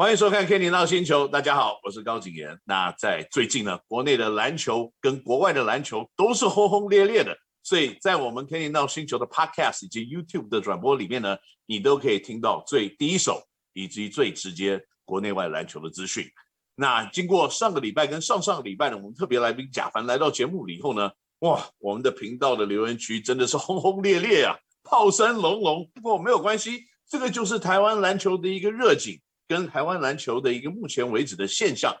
欢迎收看《Kenny NOW 星球》，大家好，我是高景炎。那在最近呢，国内的篮球跟国外的篮球都是轰轰烈烈的，所以在我们《Kenny NOW 星球》的 Podcast 以及 YouTube 的转播里面呢，你都可以听到最第一手以及最直接国内外篮球的资讯。那经过上个礼拜跟上上个礼拜呢，我们特别来宾贾凡来到节目里以后呢，哇，我们的频道的留言区真的是轰轰烈烈啊，炮声隆隆。不过没有关系，这个就是台湾篮球的一个热景。跟台湾篮球的一个目前为止的现象，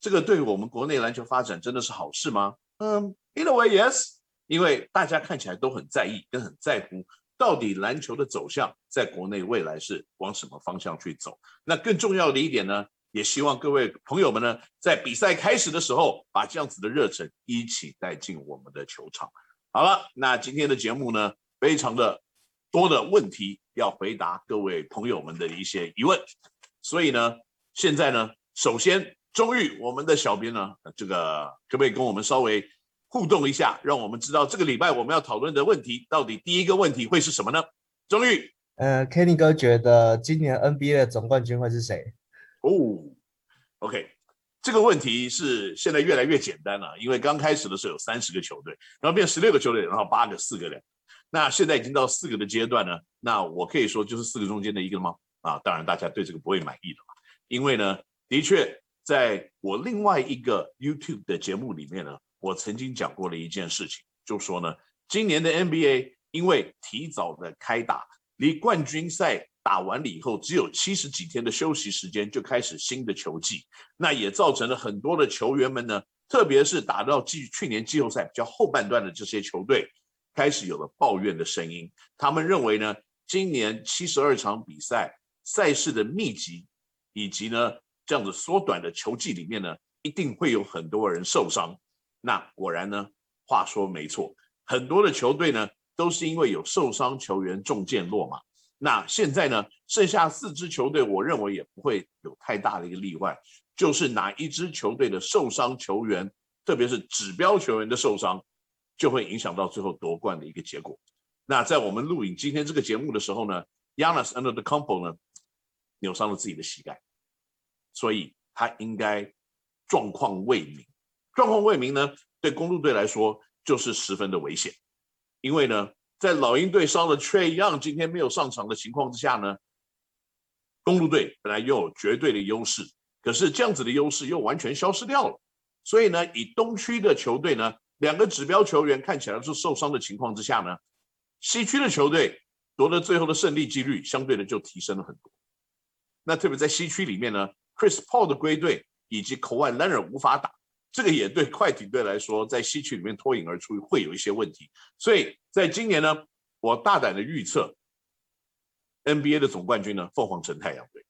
这个对我们国内篮球发展真的是好事吗？嗯，in a way yes，因为大家看起来都很在意跟很在乎，到底篮球的走向在国内未来是往什么方向去走。那更重要的一点呢，也希望各位朋友们呢，在比赛开始的时候，把这样子的热忱一起带进我们的球场。好了，那今天的节目呢，非常的多的问题要回答各位朋友们的一些疑问。所以呢，现在呢，首先，终于我们的小编呢，这个可不可以跟我们稍微互动一下，让我们知道这个礼拜我们要讨论的问题到底第一个问题会是什么呢？终于，呃，Kenny 哥觉得今年 NBA 的总冠军会是谁？哦，OK，这个问题是现在越来越简单了，因为刚开始的时候有三十个球队，然后变十六个球队，然后八个、四个人，那现在已经到四个的阶段呢，那我可以说就是四个中间的一个吗？啊，当然大家对这个不会满意的嘛，因为呢，的确在我另外一个 YouTube 的节目里面呢，我曾经讲过了一件事情，就说呢，今年的 NBA 因为提早的开打，离冠军赛打完了以后只有七十几天的休息时间，就开始新的球季，那也造成了很多的球员们呢，特别是打到季去年季后赛比较后半段的这些球队，开始有了抱怨的声音，他们认为呢，今年七十二场比赛。赛事的密集，以及呢这样子缩短的球季里面呢，一定会有很多人受伤。那果然呢，话说没错，很多的球队呢都是因为有受伤球员中箭落马。那现在呢，剩下四支球队，我认为也不会有太大的一个例外，就是哪一支球队的受伤球员，特别是指标球员的受伤，就会影响到最后夺冠的一个结果。那在我们录影今天这个节目的时候呢，Yannas Antetokounmpo 呢。扭伤了自己的膝盖，所以他应该状况未明。状况未明呢，对公路队来说就是十分的危险，因为呢，在老鹰队伤了 Trae Young 今天没有上场的情况之下呢，公路队本来拥有绝对的优势，可是这样子的优势又完全消失掉了。所以呢，以东区的球队呢，两个指标球员看起来是受伤的情况之下呢，西区的球队夺得最后的胜利几率相对的就提升了很多。那特别在西区里面呢，Chris Paul 的归队以及 Kawhi Leonard 无法打，这个也对快艇队来说，在西区里面脱颖而出会有一些问题。所以在今年呢，我大胆的预测，NBA 的总冠军呢，凤凰城太阳队。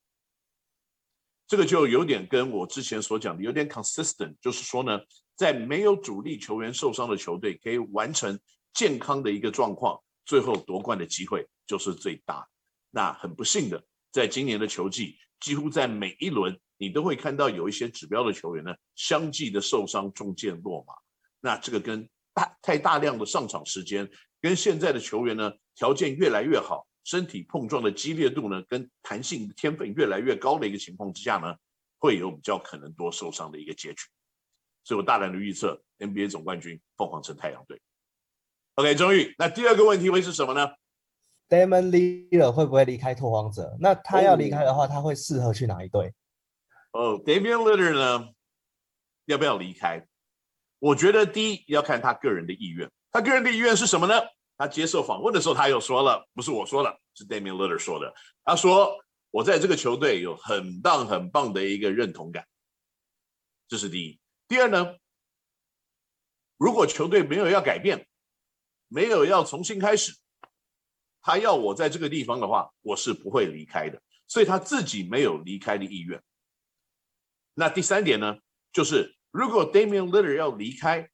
这个就有点跟我之前所讲的有点 consistent，就是说呢，在没有主力球员受伤的球队可以完成健康的一个状况，最后夺冠的机会就是最大。那很不幸的。在今年的球季，几乎在每一轮，你都会看到有一些指标的球员呢，相继的受伤、中箭落马。那这个跟大太大量的上场时间，跟现在的球员呢，条件越来越好，身体碰撞的激烈度呢，跟弹性天分越来越高的一个情况之下呢，会有比较可能多受伤的一个结局。所以我大胆的预测，NBA 总冠军凤凰城太阳队。OK，终于，那第二个问题会是什么呢？Damian Lillard 会不会离开拓荒者？那他要离开的话，他会适合去哪一队？哦，Damian Lillard 呢？要不要离开？我觉得第一要看他个人的意愿。他个人的意愿是什么呢？他接受访问的时候，他又说了，不是我说了，是 Damian Lillard 说的。他说：“我在这个球队有很棒很棒的一个认同感。”这是第一。第二呢？如果球队没有要改变，没有要重新开始。他要我在这个地方的话，我是不会离开的，所以他自己没有离开的意愿。那第三点呢，就是如果 Damian Lillard 要离开，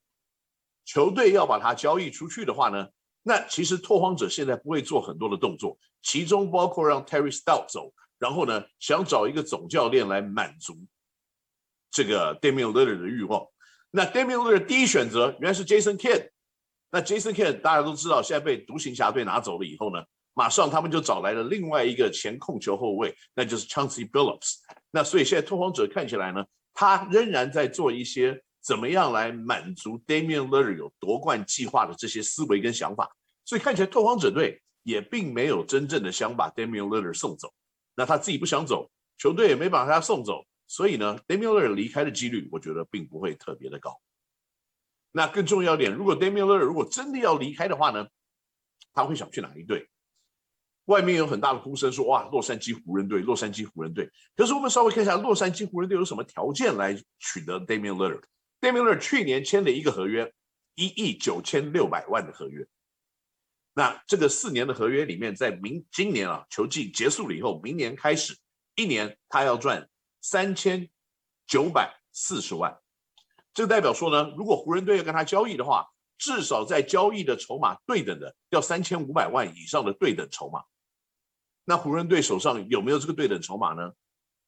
球队要把他交易出去的话呢，那其实拓荒者现在不会做很多的动作，其中包括让 Terry Stotts 走，然后呢，想找一个总教练来满足这个 Damian Lillard 的欲望。那 Damian Lillard 第一选择原来是 Jason Kidd。那 Jason Kidd 大家都知道，现在被独行侠队拿走了以后呢，马上他们就找来了另外一个前控球后卫，那就是 Chauncey Billups。那所以现在拓荒者看起来呢，他仍然在做一些怎么样来满足 Damian l i l l a r 有夺冠计划的这些思维跟想法。所以看起来拓荒者队也并没有真正的想把 Damian l i l l a r 送走。那他自己不想走，球队也没把他送走，所以呢，Damian l i l l a r 离开的几率，我觉得并不会特别的高。那更重要一点，如果 Damian l i l l 如果真的要离开的话呢，他会想去哪一队？外面有很大的呼声说，哇，洛杉矶湖人队，洛杉矶湖人队。可是我们稍微看一下，洛杉矶湖人队有什么条件来取得 Damian l i l l d a m i a n l i l l 去年签了一个合约，一亿九千六百万的合约。那这个四年的合约里面，在明今年啊，球季结束了以后，明年开始一年他要赚三千九百四十万。这代表说呢，如果湖人队要跟他交易的话，至少在交易的筹码对等的要三千五百万以上的对等筹码。那湖人队手上有没有这个对等筹码呢？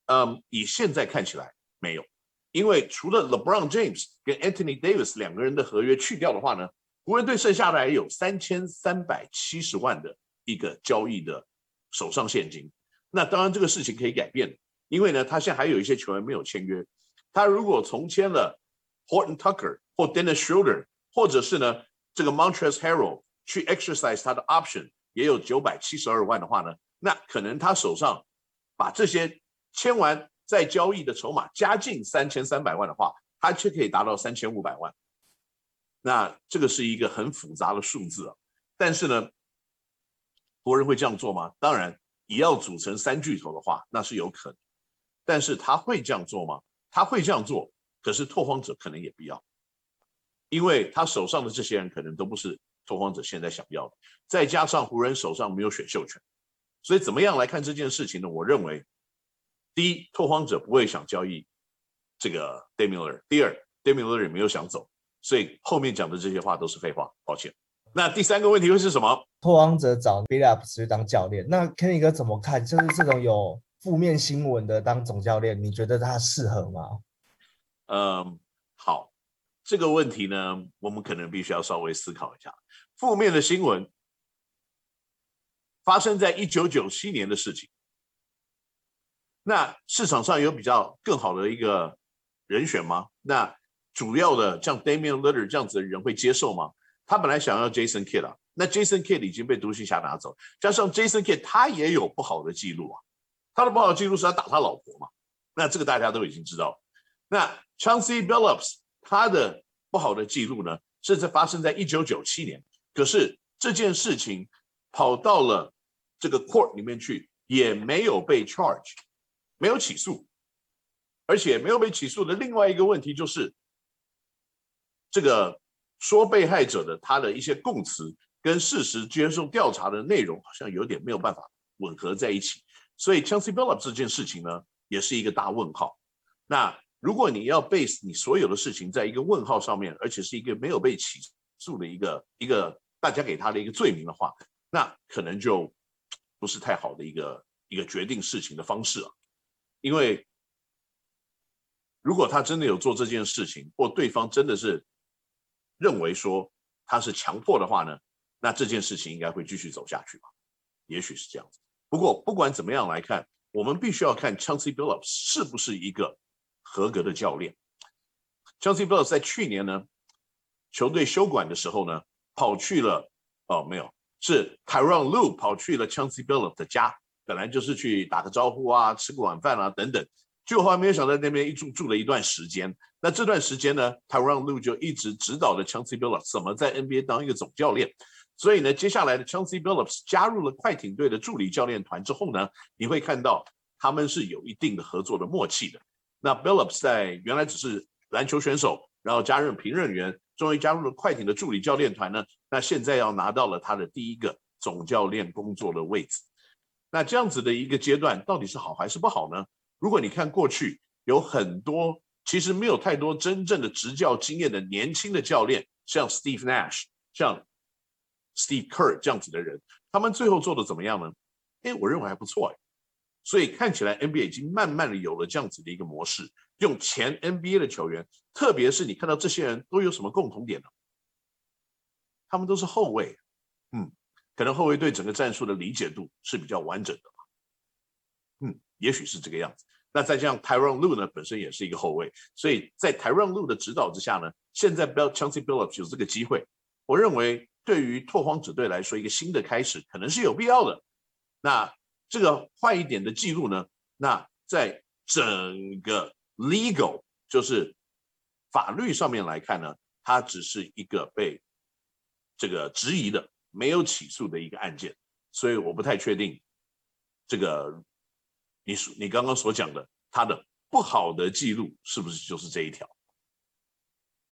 嗯，以现在看起来没有，因为除了 LeBron James 跟 Anthony Davis 两个人的合约去掉的话呢，湖人队剩下来有三千三百七十万的一个交易的手上现金。那当然这个事情可以改变，因为呢，他现在还有一些球员没有签约。他如果重签了 Horton Tucker 或 Dennis Schroeder，或者是呢这个 Montrezl Harrell 去 exercise 他的 option，也有九百七十二万的话呢？那可能他手上把这些签完再交易的筹码加进三千三百万的话，他却可以达到三千五百万。那这个是一个很复杂的数字啊。但是呢，国人会这样做吗？当然，也要组成三巨头的话，那是有可能。但是他会这样做吗？他会这样做，可是拓荒者可能也不要，因为他手上的这些人可能都不是拓荒者现在想要的。再加上湖人手上没有选秀权。所以怎么样来看这件事情呢？我认为，第一，拓荒者不会想交易这个 d a m i l e r 第二 d a m i l e r 也没有想走，所以后面讲的这些话都是废话。抱歉。那第三个问题会是什么？拓荒者找 Billups 去当教练，那 Kenny 哥怎么看？就是这种有负面新闻的当总教练，你觉得他适合吗？嗯，好，这个问题呢，我们可能必须要稍微思考一下。负面的新闻。发生在一九九七年的事情，那市场上有比较更好的一个人选吗？那主要的像 Damian Lillard 这样子的人会接受吗？他本来想要 Jason Kidd 啊，那 Jason Kidd 已经被独行侠拿走，加上 Jason Kidd 他也有不好的记录啊，他的不好记录是他打他老婆嘛，那这个大家都已经知道。那 Chauncey Billups 他的不好的记录呢，是在发生在一九九七年，可是这件事情跑到了。这个 court 里面去也没有被 charge，没有起诉，而且没有被起诉的另外一个问题就是，这个说被害者的他的一些供词跟事实接受调查的内容好像有点没有办法吻合在一起，所以 Chauncey Billups 这件事情呢也是一个大问号。那如果你要 base 你所有的事情在一个问号上面，而且是一个没有被起诉的一个一个大家给他的一个罪名的话，那可能就。不是太好的一个一个决定事情的方式啊，因为如果他真的有做这件事情，或对方真的是认为说他是强迫的话呢，那这件事情应该会继续走下去吧？也许是这样子。不过不管怎么样来看，我们必须要看 Chancey Billups 是不是一个合格的教练。chancy bill 在去年呢，球队休馆的时候呢，跑去了哦，没有。是 Tyronn Lue 跑去了 chancy bill 的家，本来就是去打个招呼啊，吃个晚饭啊等等。就后来没有想到那边一住住了一段时间。那这段时间呢，Tyronn Lue 就一直指导着 chancy bill 怎么在 NBA 当一个总教练。所以呢，接下来的 Chauncey Billups 加入了快艇队的助理教练团之后呢，你会看到他们是有一定的合作的默契的。那 Billups 在原来只是篮球选手，然后加任评论员。终于加入了快艇的助理教练团呢，那现在要拿到了他的第一个总教练工作的位置，那这样子的一个阶段到底是好还是不好呢？如果你看过去有很多其实没有太多真正的执教经验的年轻的教练，像 Steve Nash、像 Steve Kerr 这样子的人，他们最后做的怎么样呢？哎，我认为还不错哎，所以看起来 NBA 已经慢慢的有了这样子的一个模式。用前 NBA 的球员，特别是你看到这些人都有什么共同点呢？他们都是后卫，嗯，可能后卫对整个战术的理解度是比较完整的嘛。嗯，也许是这个样子。那再加上 Tyronn Lue 呢，本身也是一个后卫，所以在 Tyronn Lue 的指导之下呢，现在 Bell Chancey Billups 有这个机会，我认为对于拓荒者队来说，一个新的开始可能是有必要的。那这个坏一点的记录呢，那在整个 legal 就是法律上面来看呢，它只是一个被这个质疑的、没有起诉的一个案件，所以我不太确定这个。你你刚刚所讲的他的不好的记录是不是就是这一条？